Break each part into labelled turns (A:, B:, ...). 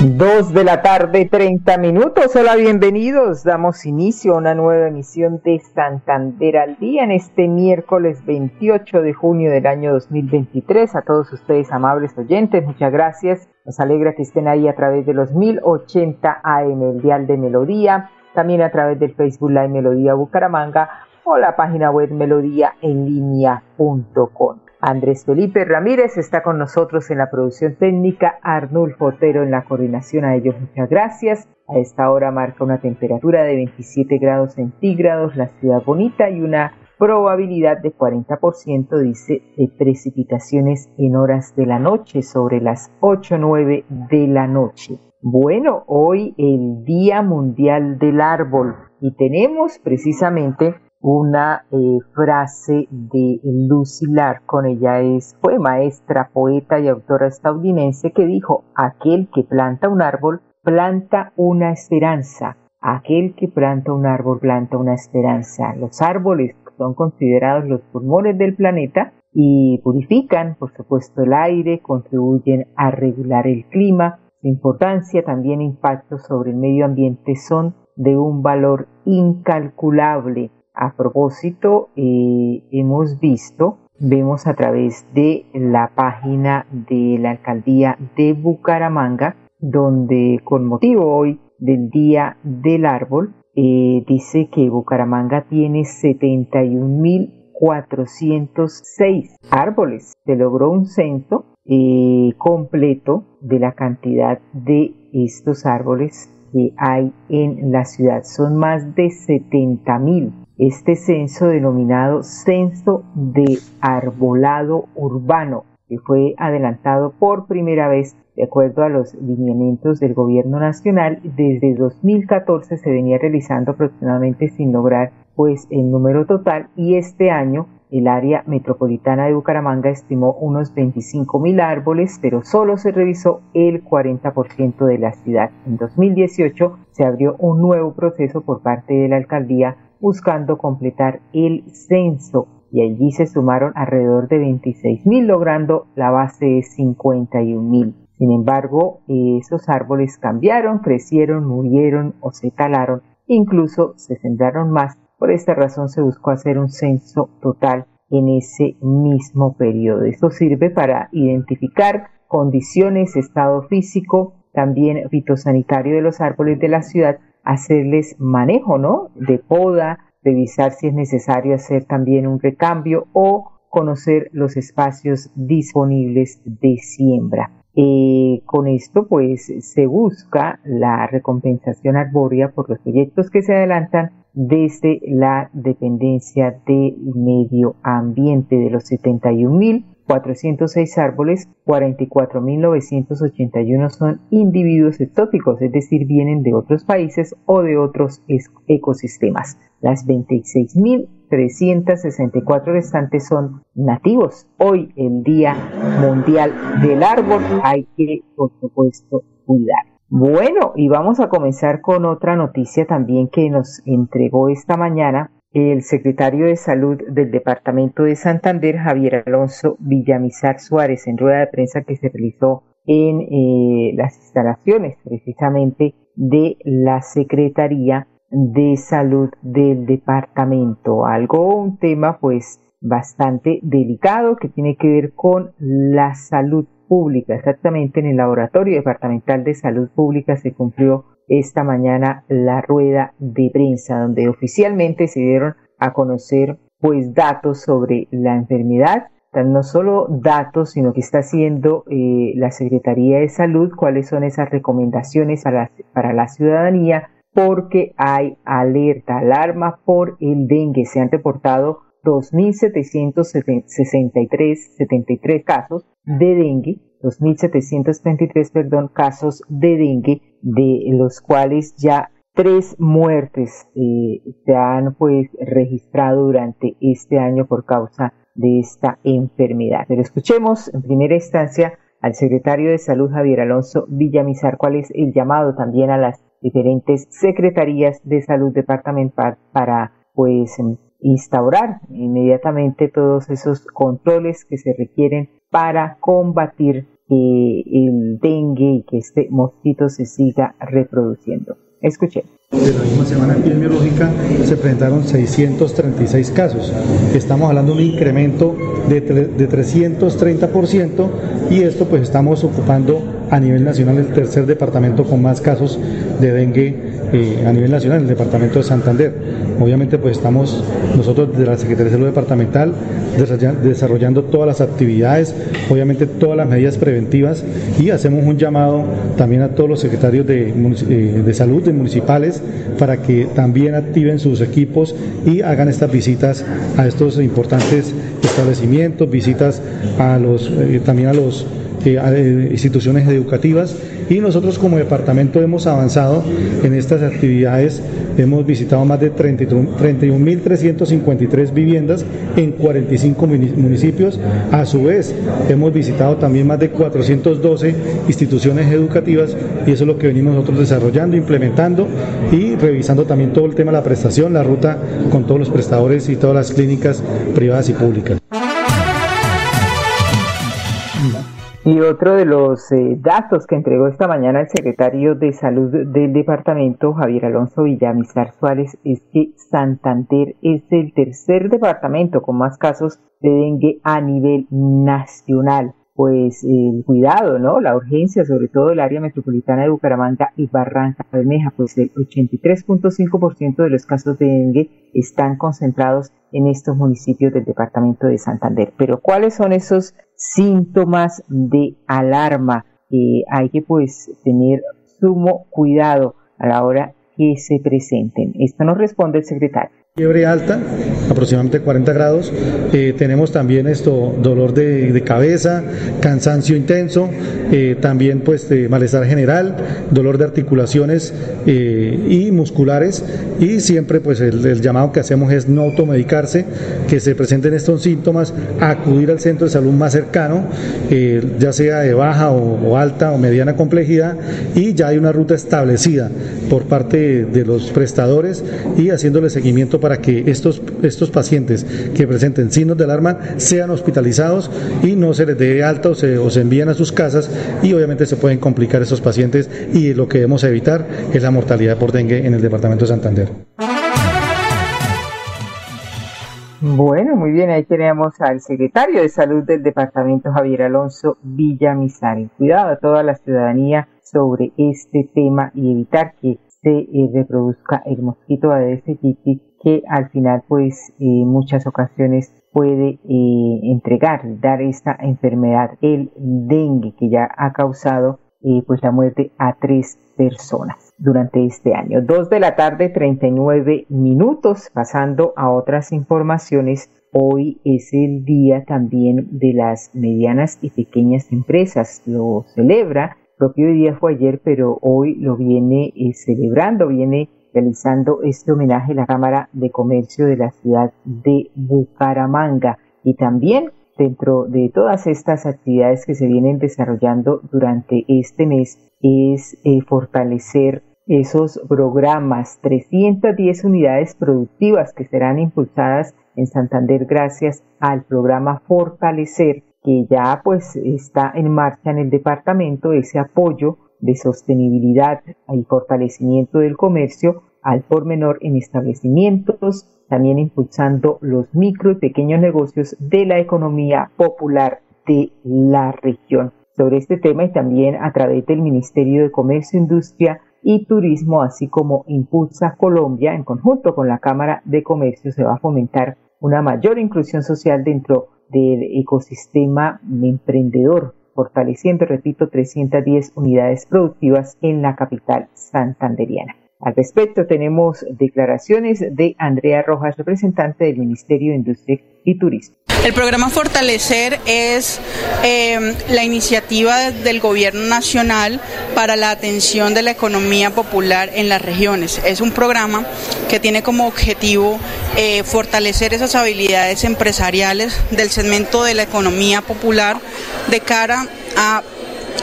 A: Dos de la tarde, 30 minutos. Hola, bienvenidos. Damos inicio a una nueva emisión de Santander al Día en este miércoles 28 de junio del año 2023. A todos ustedes, amables oyentes, muchas gracias. Nos alegra que estén ahí a través de los 1080 AM, el Dial de Melodía, también a través del Facebook Live Melodía Bucaramanga o la página web melodía en línea.com. Andrés Felipe Ramírez está con nosotros en la producción técnica, Arnulfo Otero en la coordinación. A ellos muchas gracias. A esta hora marca una temperatura de 27 grados centígrados, la ciudad bonita y una probabilidad de 40%, dice, de precipitaciones en horas de la noche, sobre las 8 o 9 de la noche. Bueno, hoy el Día Mundial del Árbol y tenemos precisamente una eh, frase de Lucy Larcon, ella es, fue maestra, poeta y autora estadounidense que dijo, aquel que planta un árbol, planta una esperanza. Aquel que planta un árbol, planta una esperanza. Los árboles son considerados los pulmones del planeta y purifican, por supuesto, el aire, contribuyen a regular el clima. Su importancia, también impactos sobre el medio ambiente son de un valor incalculable a propósito, eh, hemos visto, vemos a través de la página de la alcaldía de Bucaramanga, donde con motivo hoy del Día del Árbol, eh, dice que Bucaramanga tiene 71.406 árboles. Se logró un censo eh, completo de la cantidad de estos árboles que hay en la ciudad. Son más de 70.000 este censo denominado Censo de Arbolado Urbano, que fue adelantado por primera vez de acuerdo a los lineamientos del gobierno nacional, desde 2014 se venía realizando aproximadamente sin lograr pues el número total y este año el área metropolitana de Bucaramanga estimó unos 25 mil árboles, pero solo se revisó el 40% de la ciudad. En 2018 se abrió un nuevo proceso por parte de la alcaldía buscando completar el censo y allí se sumaron alrededor de 26 mil, logrando la base de 51 mil. Sin embargo, esos árboles cambiaron, crecieron, murieron o se talaron, incluso se sembraron más. Por esta razón se buscó hacer un censo total en ese mismo periodo. Esto sirve para identificar condiciones, estado físico, también fitosanitario de los árboles de la ciudad hacerles manejo, ¿no? De poda, revisar si es necesario hacer también un recambio o conocer los espacios disponibles de siembra. Eh, con esto pues se busca la recompensación arbórea por los proyectos que se adelantan desde la dependencia de medio ambiente de los 71 mil 406 árboles, 44.981 son individuos exóticos, es decir, vienen de otros países o de otros ecosistemas. Las 26.364 restantes son nativos. Hoy, el Día Mundial del Árbol, hay que, por supuesto, cuidar. Bueno, y vamos a comenzar con otra noticia también que nos entregó esta mañana el secretario de Salud del Departamento de Santander, Javier Alonso Villamizar Suárez, en rueda de prensa que se realizó en eh, las instalaciones precisamente de la Secretaría de Salud del departamento. Algo, un tema pues bastante delicado que tiene que ver con la salud pública. Exactamente en el Laboratorio Departamental de Salud Pública se cumplió esta mañana la rueda de prensa donde oficialmente se dieron a conocer pues datos sobre la enfermedad, no solo datos, sino que está haciendo eh, la Secretaría de Salud, cuáles son esas recomendaciones para, para la ciudadanía, porque hay alerta, alarma por el dengue. Se han reportado 2.763 73 casos de dengue 2.733, perdón, casos de dengue, de los cuales ya tres muertes eh, se han pues registrado durante este año por causa de esta enfermedad. Pero escuchemos en primera instancia al secretario de Salud Javier Alonso Villamizar cuál es el llamado también a las diferentes secretarías de salud departamental para pues instaurar inmediatamente todos esos controles que se requieren para combatir eh, el dengue y que este mosquito se siga reproduciendo. Escuchemos.
B: De la misma semana epidemiológica se presentaron 636 casos. Estamos hablando de un incremento de, de 330% y esto pues estamos ocupando a nivel nacional el tercer departamento con más casos de dengue eh, a nivel nacional, el departamento de Santander. Obviamente pues estamos nosotros de la Secretaría de Salud Departamental desarrollando todas las actividades, obviamente todas las medidas preventivas y hacemos un llamado también a todos los secretarios de, eh, de salud de municipales para que también activen sus equipos y hagan estas visitas a estos importantes establecimientos, visitas a los, eh, también a los eh, instituciones educativas y nosotros como departamento hemos avanzado en estas actividades, hemos visitado más de 31.353 viviendas en 45 municipios, a su vez hemos visitado también más de 412 instituciones educativas y eso es lo que venimos nosotros desarrollando, implementando y revisando también todo el tema de la prestación, la ruta con todos los prestadores y todas las clínicas privadas y públicas.
A: Y otro de los eh, datos que entregó esta mañana el secretario de Salud del departamento, Javier Alonso Villamizar Suárez, es que Santander es el tercer departamento con más casos de dengue a nivel nacional pues el cuidado, ¿no? La urgencia, sobre todo el área metropolitana de Bucaramanga y Barranca Bermeja, pues el 83.5% de los casos de dengue están concentrados en estos municipios del departamento de Santander. Pero ¿cuáles son esos síntomas de alarma? Eh, hay que pues tener sumo cuidado a la hora que se presenten. Esto nos responde el secretario
B: fiebre alta, aproximadamente 40 grados. Eh, tenemos también esto, dolor de, cabeza, cansancio intenso, eh, también pues malestar general, dolor de articulaciones eh, y musculares. Y siempre pues el, llamado que hacemos es no automedicarse, que se presenten estos síntomas, acudir al centro de salud más cercano, ya sea de baja o, alta o mediana complejidad, y ya hay una ruta establecida por parte de los prestadores y haciéndole seguimiento para para que estos, estos pacientes que presenten signos de alarma sean hospitalizados y no se les dé alta o se, o envíen a sus casas y obviamente se pueden complicar estos pacientes y lo que debemos evitar es la mortalidad por dengue en el departamento de Santander.
A: Bueno, muy bien, ahí tenemos al secretario de Salud del departamento, Javier Alonso Villamizar. Cuidado a toda la ciudadanía sobre este tema y evitar que se eh, reproduzca el mosquito Aedes aegypti que al final pues en muchas ocasiones puede eh, entregar, dar esta enfermedad, el dengue, que ya ha causado eh, pues la muerte a tres personas durante este año. Dos de la tarde, 39 minutos, pasando a otras informaciones. Hoy es el día también de las medianas y pequeñas empresas. Lo celebra, el propio día fue ayer, pero hoy lo viene eh, celebrando, viene realizando este homenaje la Cámara de Comercio de la ciudad de Bucaramanga y también dentro de todas estas actividades que se vienen desarrollando durante este mes es eh, fortalecer esos programas, 310 unidades productivas que serán impulsadas en Santander gracias al programa Fortalecer que ya pues está en marcha en el departamento, ese apoyo de sostenibilidad y fortalecimiento del comercio al por menor en establecimientos, también impulsando los micro y pequeños negocios de la economía popular de la región. Sobre este tema y también a través del Ministerio de Comercio, Industria y Turismo, así como Impulsa Colombia, en conjunto con la Cámara de Comercio, se va a fomentar una mayor inclusión social dentro del ecosistema emprendedor fortaleciendo, repito, 310 unidades productivas en la capital santanderiana. Al respecto, tenemos declaraciones de Andrea Rojas, representante del Ministerio de Industria y Turismo.
C: El programa Fortalecer es eh, la iniciativa del Gobierno Nacional para la atención de la economía popular en las regiones. Es un programa que tiene como objetivo eh, fortalecer esas habilidades empresariales del segmento de la economía popular de cara a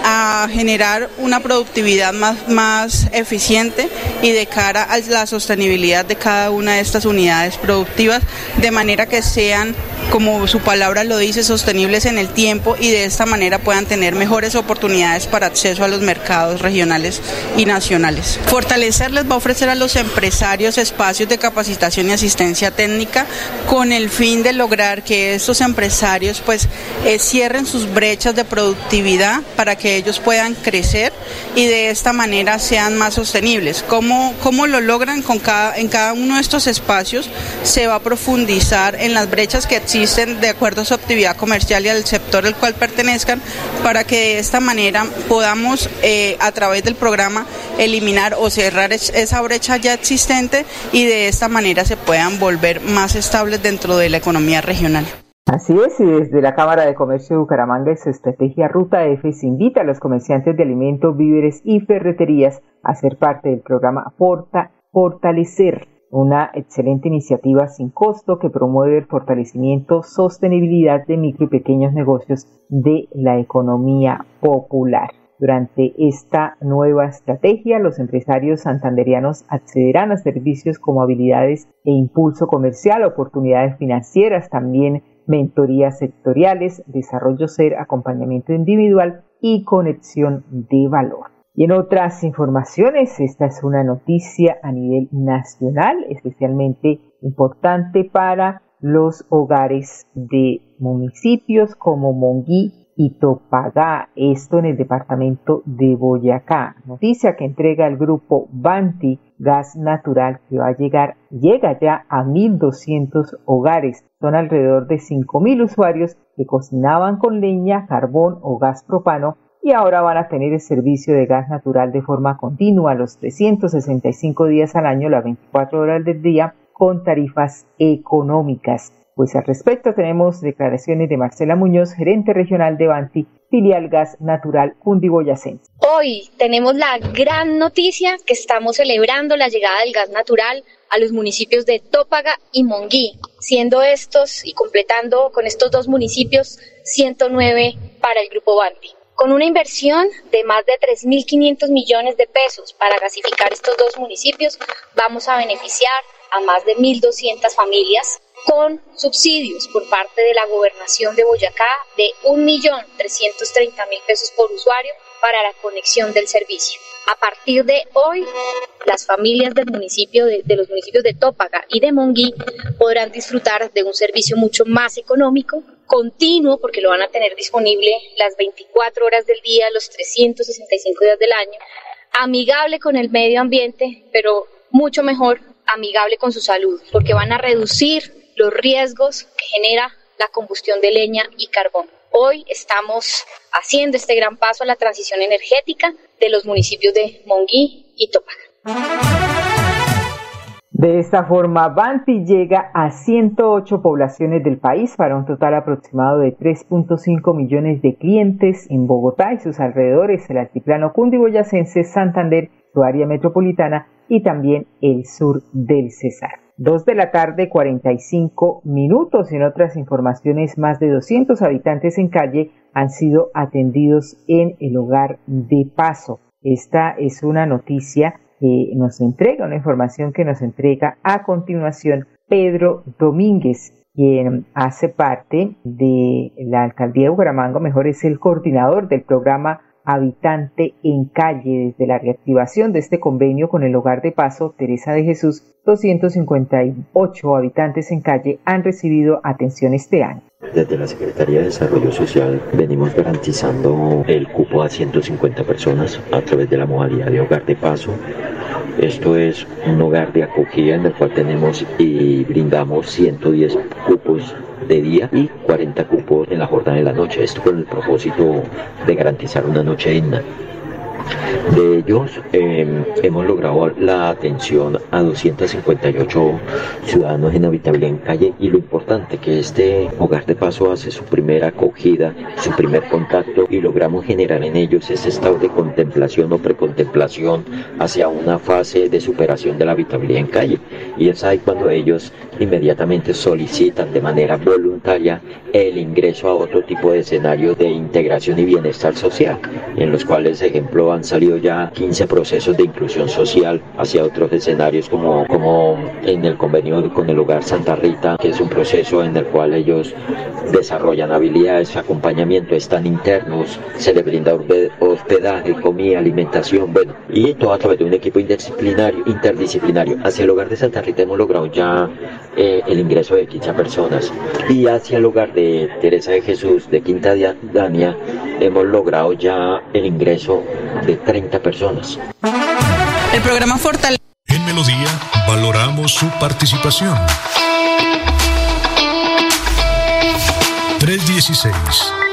C: a generar una productividad más, más eficiente y de cara a la sostenibilidad de cada una de estas unidades productivas, de manera que sean, como su palabra lo dice, sostenibles en el tiempo y de esta manera puedan tener mejores oportunidades para acceso a los mercados regionales y nacionales. Fortalecer les va a ofrecer a los empresarios espacios de capacitación y asistencia técnica con el fin de lograr que estos empresarios pues eh, cierren sus brechas de productividad para que ellos puedan crecer y de esta manera sean más sostenibles. ¿Cómo, cómo lo logran con cada, en cada uno de estos espacios? Se va a profundizar en las brechas que existen de acuerdo a su actividad comercial y al sector al cual pertenezcan para que de esta manera podamos eh, a través del programa eliminar o cerrar esa brecha ya existente y de esta manera se puedan volver más estables dentro de la economía regional.
A: Así es, y desde la Cámara de Comercio de Bucaramanga, su estrategia Ruta F se invita a los comerciantes de alimentos, víveres y ferreterías a ser parte del programa Porta Fortalecer, una excelente iniciativa sin costo que promueve el fortalecimiento, sostenibilidad de micro y pequeños negocios de la economía popular. Durante esta nueva estrategia, los empresarios santanderianos accederán a servicios como habilidades e impulso comercial, oportunidades financieras, también mentorías sectoriales, desarrollo ser, acompañamiento individual y conexión de valor. Y en otras informaciones, esta es una noticia a nivel nacional, especialmente importante para los hogares de municipios como Monguí y Topagá, esto en el departamento de Boyacá. Noticia que entrega el grupo Banti Gas Natural que va a llegar, llega ya a 1.200 hogares. Son alrededor de 5.000 usuarios que cocinaban con leña, carbón o gas propano y ahora van a tener el servicio de gas natural de forma continua los 365 días al año, las 24 horas del día, con tarifas económicas. Pues al respecto tenemos declaraciones de Marcela Muñoz, gerente regional de Banti, filial Gas Natural Cundiboyacense.
D: Hoy tenemos la gran noticia que estamos celebrando la llegada del gas natural a los municipios de Tópaga y Monguí, siendo estos y completando con estos dos municipios 109 para el Grupo Banti. Con una inversión de más de 3.500 millones de pesos para gasificar estos dos municipios, vamos a beneficiar a más de 1.200 familias con subsidios por parte de la gobernación de Boyacá de 1.330.000 pesos por usuario para la conexión del servicio. A partir de hoy, las familias del municipio de, los municipios de Tópaga y de Monguí podrán disfrutar de un servicio mucho más económico, continuo, porque lo van a tener disponible las 24 horas del día, los 365 días del año, amigable con el medio ambiente, pero mucho mejor amigable con su salud, porque van a reducir los riesgos que genera la combustión de leña y carbón. Hoy estamos haciendo este gran paso a la transición energética de los municipios de Monguí y Topaga.
A: De esta forma, Banti llega a 108 poblaciones del país para un total aproximado de 3.5 millones de clientes en Bogotá y sus alrededores, el altiplano cundiboyacense, Santander, su área metropolitana y también el sur del Cesar. Dos de la tarde, 45 minutos. En otras informaciones, más de 200 habitantes en calle han sido atendidos en el hogar de paso. Esta es una noticia que nos entrega, una información que nos entrega a continuación Pedro Domínguez, quien hace parte de la alcaldía de Bucaramanga, mejor es el coordinador del programa habitante en calle desde la reactivación de este convenio con el hogar de paso Teresa de Jesús 258 habitantes en calle han recibido atención este año.
E: Desde la Secretaría de Desarrollo Social venimos garantizando el cupo a 150 personas a través de la modalidad de hogar de paso. Esto es un hogar de acogida en el cual tenemos y brindamos 110 cupos de día y 40 cupos en la jornada de la noche. Esto con el propósito de garantizar una noche digna. De ellos em, hemos logrado la atención a 258 ciudadanos en habitabilidad en calle y lo importante que este hogar de paso hace su primera acogida, su primer contacto y logramos generar en ellos ese estado de contemplación o precontemplación hacia una fase de superación de la habitabilidad en calle. Y es ahí cuando ellos inmediatamente solicitan de manera voluntaria el ingreso a otro tipo de escenarios de integración y bienestar social, en los cuales, ejemplo, han salido ya 15 procesos de inclusión social hacia otros escenarios como, como en el convenio con el Hogar Santa Rita, que es un proceso en el cual ellos desarrollan habilidades, acompañamiento, están internos, se les brinda hospedaje, comida, alimentación, bueno, y todo a través de un equipo interdisciplinario, interdisciplinario. Hacia el Hogar de Santa Rita hemos logrado ya eh, el ingreso de 15 personas y hacia el Hogar de Teresa de Jesús de Quinta Dania hemos logrado ya el ingreso de 30 personas.
C: El programa Fortaleza.
F: En Melodía valoramos su participación. 316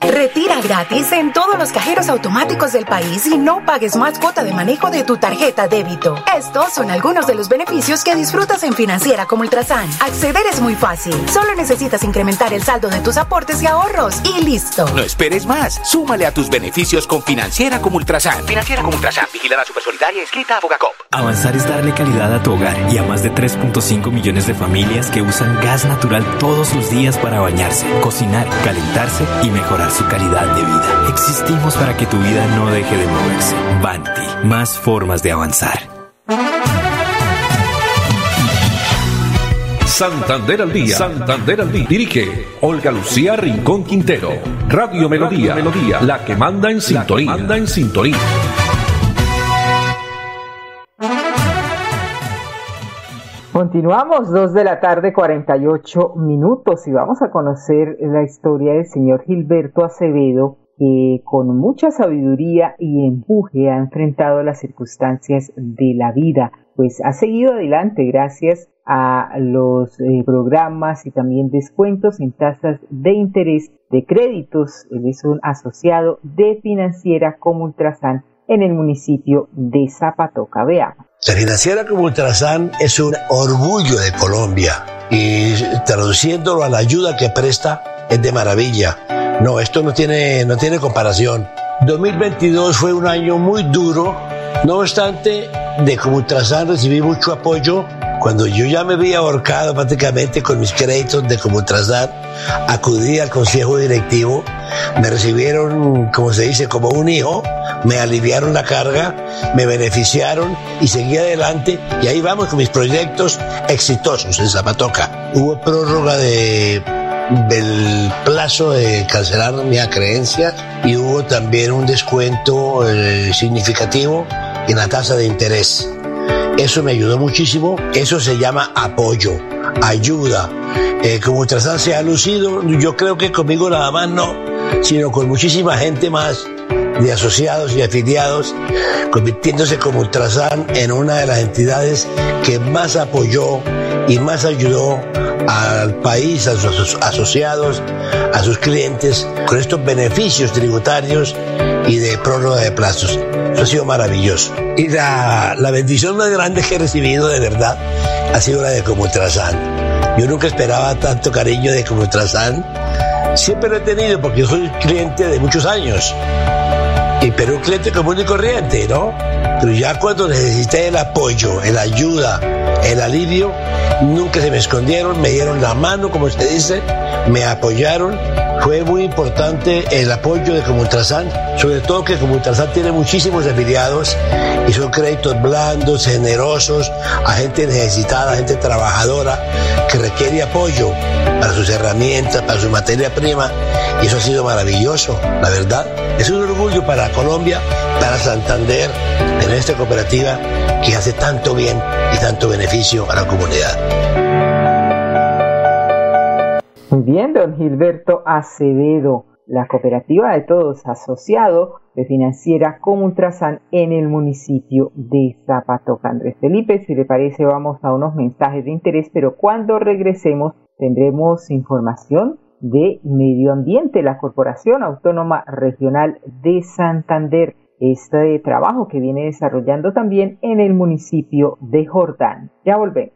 G: Retira gratis en todos los cajeros automáticos del país y no pagues más cuota de manejo de tu tarjeta débito. Estos son algunos de los beneficios que disfrutas en Financiera como Ultrasan. Acceder es muy fácil. Solo necesitas incrementar el saldo de tus aportes y ahorros y listo.
H: No esperes más. Súmale a tus beneficios con Financiera como Ultrasan. Financiera como Ultrasan. Vigilada Supersolidaria escrita a Fogacop.
I: Avanzar es darle calidad a tu hogar y a más de 3.5 millones de familias que usan gas natural todos los días para bañarse, cocinar, calentarse y mejorar su calidad de vida. Existimos para que tu vida no deje de moverse. Banti, más formas de avanzar.
F: Santander al día. Santander al día. Dirige Olga Lucía Rincón Quintero. Radio Melodía. Melodía. La que manda en sintonía. Manda en sintonía.
A: Continuamos, dos de la tarde, 48 minutos, y vamos a conocer la historia del señor Gilberto Acevedo, que con mucha sabiduría y empuje ha enfrentado las circunstancias de la vida, pues ha seguido adelante gracias a los eh, programas y también descuentos en tasas de interés de créditos. Él es un asociado de financiera como Ultrasan en el municipio de Zapatoca. Veamos.
J: La financiera como Ultrasan es un orgullo de Colombia y traduciéndolo a la ayuda que presta es de maravilla. No, esto no tiene, no tiene comparación. 2022 fue un año muy duro, no obstante, de como Ultrasan recibí mucho apoyo cuando yo ya me había ahorcado prácticamente con mis créditos de Comultrasan, acudí al consejo directivo, me recibieron, como se dice, como un hijo, me aliviaron la carga, me beneficiaron y seguí adelante y ahí vamos con mis proyectos exitosos en Zapatoca. Hubo prórroga de del plazo de cancelar mi creencia y hubo también un descuento eh, significativo en la tasa de interés. Eso me ayudó muchísimo. Eso se llama apoyo, ayuda. Eh, como Ultrasan se ha lucido, yo creo que conmigo nada más no, sino con muchísima gente más de asociados y afiliados, convirtiéndose como Ultrasan en una de las entidades que más apoyó y más ayudó al país, a sus asociados, a sus clientes, con estos beneficios tributarios y de prórroga de plazos. Eso ha sido maravilloso. Y la, la bendición más grande que he recibido de verdad ha sido la de Comultrasan. Yo nunca esperaba tanto cariño de Comultrasan. Siempre lo he tenido porque yo soy cliente de muchos años. Y pero un cliente común y corriente, ¿no? Pero ya cuando necesité el apoyo, la ayuda, el alivio, nunca se me escondieron, me dieron la mano, como se dice, me apoyaron. Fue muy importante el apoyo de Comultrasan, sobre todo que Comultrasan tiene muchísimos afiliados y son créditos blandos, generosos, a gente necesitada, a gente trabajadora que requiere apoyo para sus herramientas, para su materia prima y eso ha sido maravilloso, la verdad. Es un orgullo para Colombia, para Santander, en esta cooperativa que hace tanto bien y tanto beneficio a la comunidad.
A: Muy bien, don Gilberto Acevedo, la cooperativa de todos asociado de financiera Comultrasan en el municipio de Zapatoca. Andrés Felipe, si le parece, vamos a unos mensajes de interés, pero cuando regresemos tendremos información de Medio Ambiente, la Corporación Autónoma Regional de Santander. Este trabajo que viene desarrollando también en el municipio de Jordán. Ya volvemos.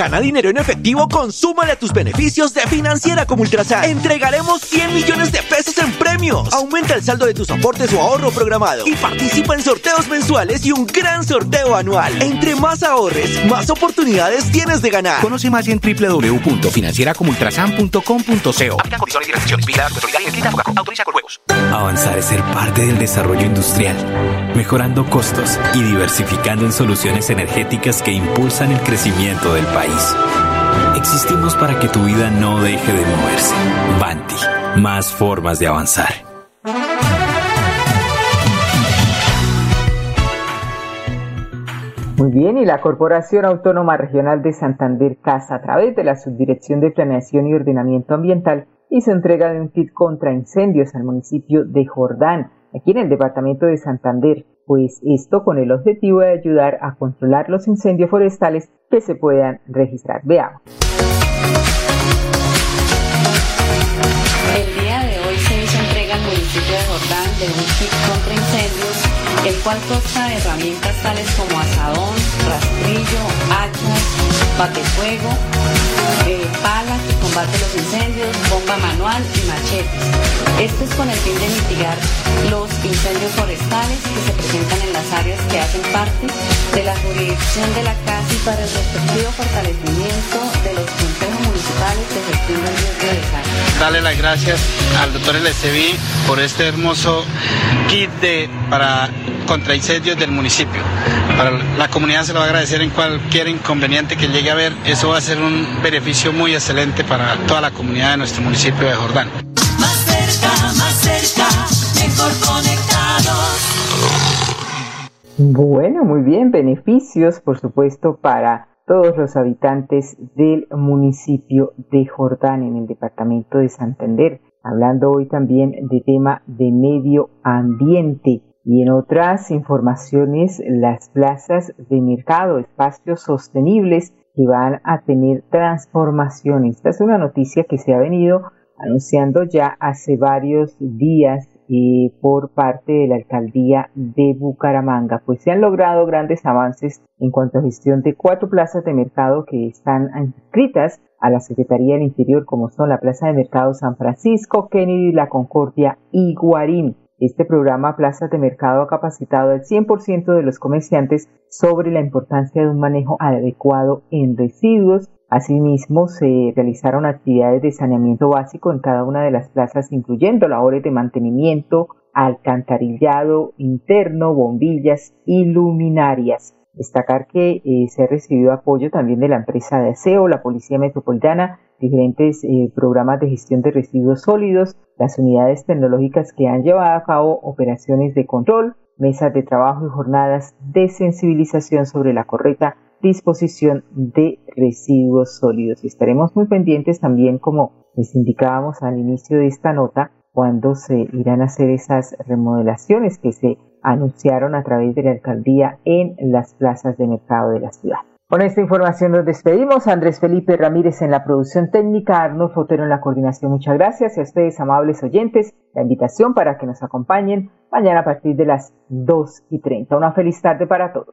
K: Gana dinero en efectivo, consúmale a tus beneficios de Financiera como Ultrasan. Entregaremos 100 millones de pesos en premios. Aumenta el saldo de tus aportes o ahorro programado y participa en sorteos mensuales y un gran sorteo anual. Entre más ahorres, más oportunidades tienes de ganar.
H: Conoce más en www.financieracomultrasan.com.co.
I: Avanzar es ser parte del desarrollo industrial, mejorando costos y diversificando en soluciones energéticas que impulsan el crecimiento del país. Existimos para que tu vida no deje de moverse. Banti, más formas de avanzar.
A: Muy bien, y la Corporación Autónoma Regional de Santander CASA, a través de la Subdirección de Planeación y Ordenamiento Ambiental, hizo entrega de un kit contra incendios al municipio de Jordán, aquí en el departamento de Santander, pues esto con el objetivo de ayudar a controlar los incendios forestales que se puedan registrar. Veamos.
L: El día de hoy se hizo entrega al municipio de Jordán de un kit contra incendios, el cual consta de herramientas tales como asadón, rastrillo, hachas, batefuego, eh, pala que combate los incendios, bomba manual y machetes. Esto es con el fin de mitigar los incendios forestales que se presentan en las áreas que hacen parte de la jurisdicción de la casa y para el respectivo fortalecimiento de los consejos municipales de gestión del riesgo de desastre.
M: Darle las gracias al doctor LSB por este hermoso kit de, para contra incendios del municipio. Para la comunidad se lo va a agradecer en cualquier inconveniente que llegue a haber. Eso va a ser un beneficio muy excelente para toda la comunidad de nuestro municipio de Jordán.
N: Más cerca, más cerca, mejor conectados.
A: Bueno, muy bien, beneficios por supuesto para todos los habitantes del municipio de Jordán en el departamento de Santander. Hablando hoy también de tema de medio ambiente y en otras informaciones las plazas de mercado, espacios sostenibles que van a tener transformación. Esta es una noticia que se ha venido anunciando ya hace varios días eh, por parte de la alcaldía de Bucaramanga, pues se han logrado grandes avances en cuanto a gestión de cuatro plazas de mercado que están inscritas a la Secretaría del Interior, como son la Plaza de Mercado San Francisco, Kennedy, La Concordia y Guarín. Este programa Plazas de Mercado ha capacitado al 100% de los comerciantes sobre la importancia de un manejo adecuado en residuos. Asimismo, se realizaron actividades de saneamiento básico en cada una de las plazas, incluyendo labores de mantenimiento, alcantarillado interno, bombillas y luminarias. Destacar que eh, se ha recibido apoyo también de la empresa de aseo, la Policía Metropolitana, diferentes eh, programas de gestión de residuos sólidos, las unidades tecnológicas que han llevado a cabo operaciones de control, mesas de trabajo y jornadas de sensibilización sobre la correcta disposición de residuos sólidos. Estaremos muy pendientes también, como les indicábamos al inicio de esta nota, cuando se irán a hacer esas remodelaciones que se anunciaron a través de la alcaldía en las plazas de mercado de la ciudad. Con esta información nos despedimos. Andrés Felipe Ramírez en la producción técnica, Arnold Fotero en la coordinación. Muchas gracias a ustedes, amables oyentes. La invitación para que nos acompañen mañana a partir de las 2 y 30. Una feliz tarde para todos.